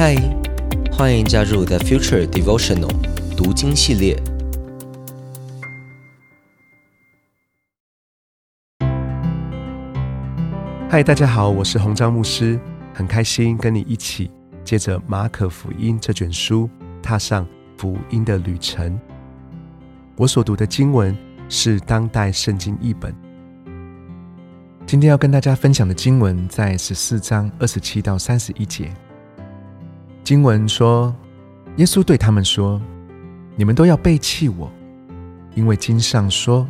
嗨，欢迎加入 The Future Devotional 读经系列。嗨，大家好，我是洪章牧师，很开心跟你一起借着马可福音这卷书，踏上福音的旅程。我所读的经文是当代圣经译本。今天要跟大家分享的经文在十四章二十七到三十一节。经文说，耶稣对他们说：“你们都要背弃我，因为经上说，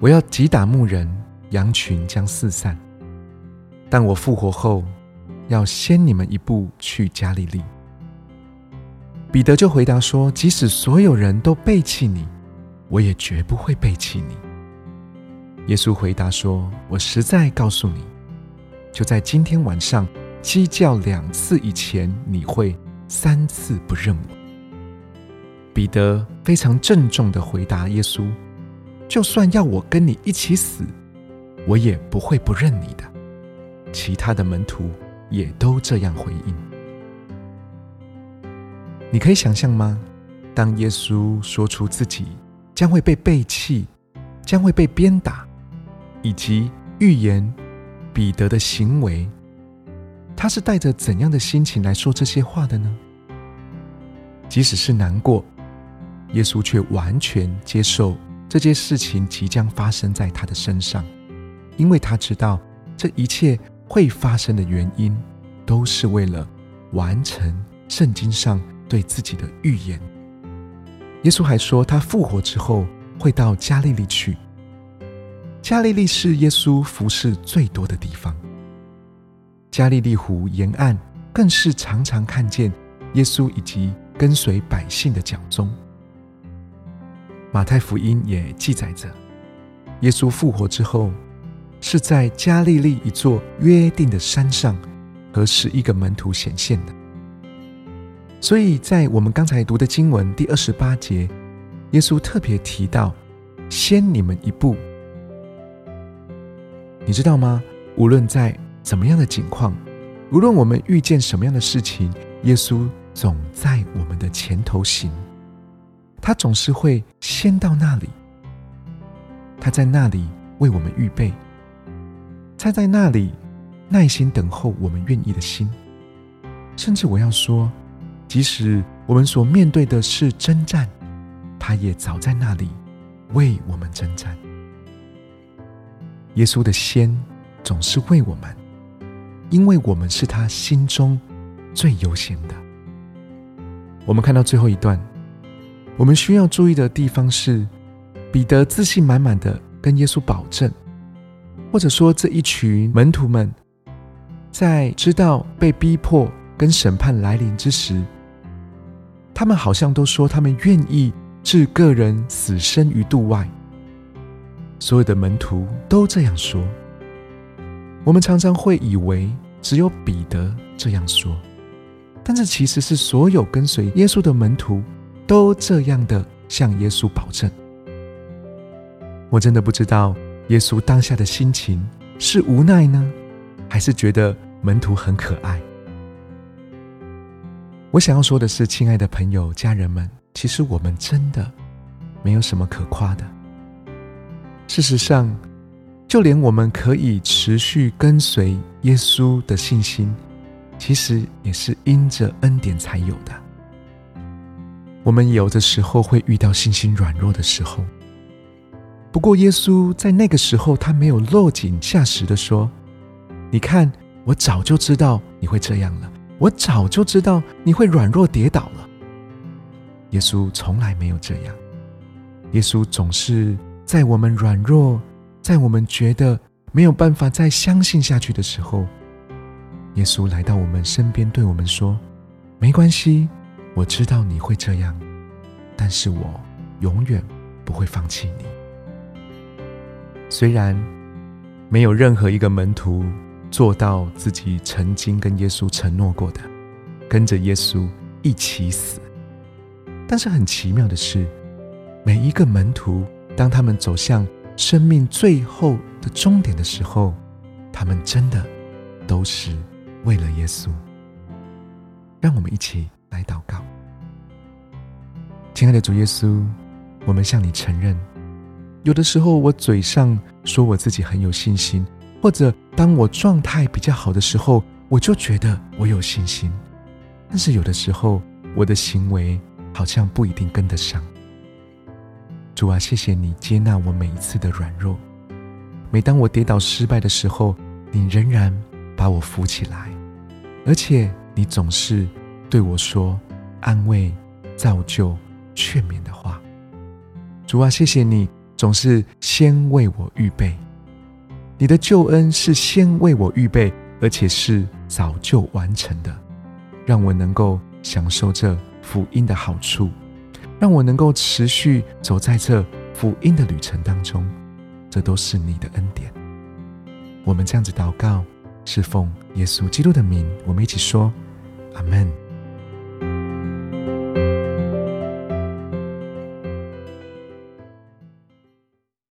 我要击打牧人，羊群将四散。但我复活后，要先你们一步去加利利。”彼得就回答说：“即使所有人都背弃你，我也绝不会背弃你。”耶稣回答说：“我实在告诉你，就在今天晚上鸡叫两次以前，你会三次不认我。”彼得非常郑重的回答耶稣：“就算要我跟你一起死，我也不会不认你的。”其他的门徒也都这样回应。你可以想象吗？当耶稣说出自己将会被背弃，将会被鞭打。以及预言彼得的行为，他是带着怎样的心情来说这些话的呢？即使是难过，耶稣却完全接受这件事情即将发生在他的身上，因为他知道这一切会发生的原因，都是为了完成圣经上对自己的预言。耶稣还说，他复活之后会到加利利去。加利利是耶稣服侍最多的地方。加利利湖沿岸更是常常看见耶稣以及跟随百姓的脚踪。马太福音也记载着，耶稣复活之后，是在加利利一座约定的山上和十一个门徒显现的。所以在我们刚才读的经文第二十八节，耶稣特别提到：“先你们一步。”你知道吗？无论在怎么样的境况，无论我们遇见什么样的事情，耶稣总在我们的前头行。他总是会先到那里，他在那里为我们预备，他在那里耐心等候我们愿意的心。甚至我要说，即使我们所面对的是征战，他也早在那里为我们征战。耶稣的先总是为我们，因为我们是他心中最优先的。我们看到最后一段，我们需要注意的地方是，彼得自信满满的跟耶稣保证，或者说这一群门徒们，在知道被逼迫跟审判来临之时，他们好像都说他们愿意置个人死生于度外。所有的门徒都这样说。我们常常会以为只有彼得这样说，但这其实是所有跟随耶稣的门徒都这样的向耶稣保证。我真的不知道耶稣当下的心情是无奈呢，还是觉得门徒很可爱。我想要说的是，亲爱的朋友、家人们，其实我们真的没有什么可夸的。事实上，就连我们可以持续跟随耶稣的信心，其实也是因着恩典才有的。我们有的时候会遇到信心软弱的时候，不过耶稣在那个时候，他没有落井下石的说：“你看，我早就知道你会这样了，我早就知道你会软弱跌倒了。”耶稣从来没有这样，耶稣总是。在我们软弱，在我们觉得没有办法再相信下去的时候，耶稣来到我们身边，对我们说：“没关系，我知道你会这样，但是我永远不会放弃你。”虽然没有任何一个门徒做到自己曾经跟耶稣承诺过的，跟着耶稣一起死，但是很奇妙的是，每一个门徒。当他们走向生命最后的终点的时候，他们真的都是为了耶稣。让我们一起来祷告。亲爱的主耶稣，我们向你承认，有的时候我嘴上说我自己很有信心，或者当我状态比较好的时候，我就觉得我有信心。但是有的时候，我的行为好像不一定跟得上。主啊，谢谢你接纳我每一次的软弱。每当我跌倒失败的时候，你仍然把我扶起来，而且你总是对我说安慰、造就。劝勉的话，主啊，谢谢你总是先为我预备，你的救恩是先为我预备，而且是早就完成的，让我能够享受这福音的好处，让我能够持续走在这福音的旅程当中，这都是你的恩典。我们这样子祷告，是奉耶稣基督的名，我们一起说，阿门。